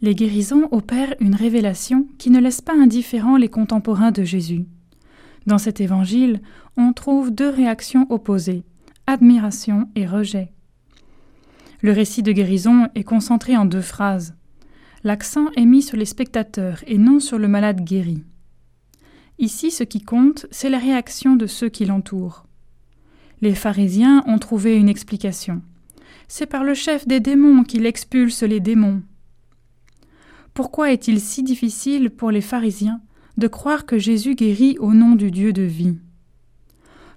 Les guérisons opèrent une révélation qui ne laisse pas indifférents les contemporains de Jésus. Dans cet évangile, on trouve deux réactions opposées, admiration et rejet. Le récit de guérison est concentré en deux phrases. L'accent est mis sur les spectateurs et non sur le malade guéri. Ici, ce qui compte, c'est la réaction de ceux qui l'entourent. Les pharisiens ont trouvé une explication. C'est par le chef des démons qu'il expulse les démons. Pourquoi est-il si difficile pour les pharisiens de croire que Jésus guérit au nom du Dieu de vie?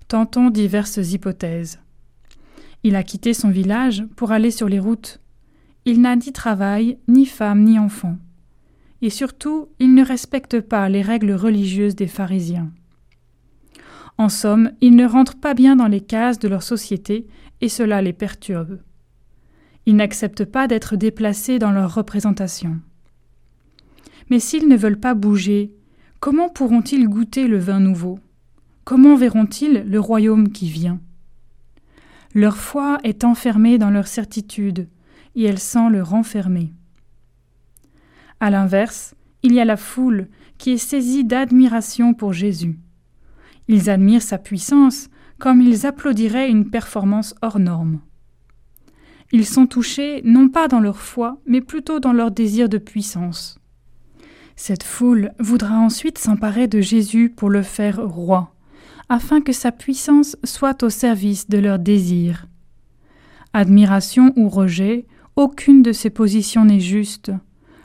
Tentons diverses hypothèses. Il a quitté son village pour aller sur les routes. Il n'a ni travail, ni femme, ni enfant. Et surtout, il ne respecte pas les règles religieuses des pharisiens. En somme, ils ne rentrent pas bien dans les cases de leur société et cela les perturbe. Ils n'acceptent pas d'être déplacés dans leur représentation. Mais s'ils ne veulent pas bouger, comment pourront-ils goûter le vin nouveau? Comment verront-ils le royaume qui vient? Leur foi est enfermée dans leur certitude, et elle sent le renfermer. À l'inverse, il y a la foule qui est saisie d'admiration pour Jésus. Ils admirent sa puissance comme ils applaudiraient une performance hors norme. Ils sont touchés non pas dans leur foi, mais plutôt dans leur désir de puissance. Cette foule voudra ensuite s'emparer de Jésus pour le faire roi, afin que sa puissance soit au service de leurs désirs. Admiration ou rejet, aucune de ces positions n'est juste.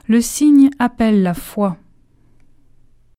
Le signe appelle la foi.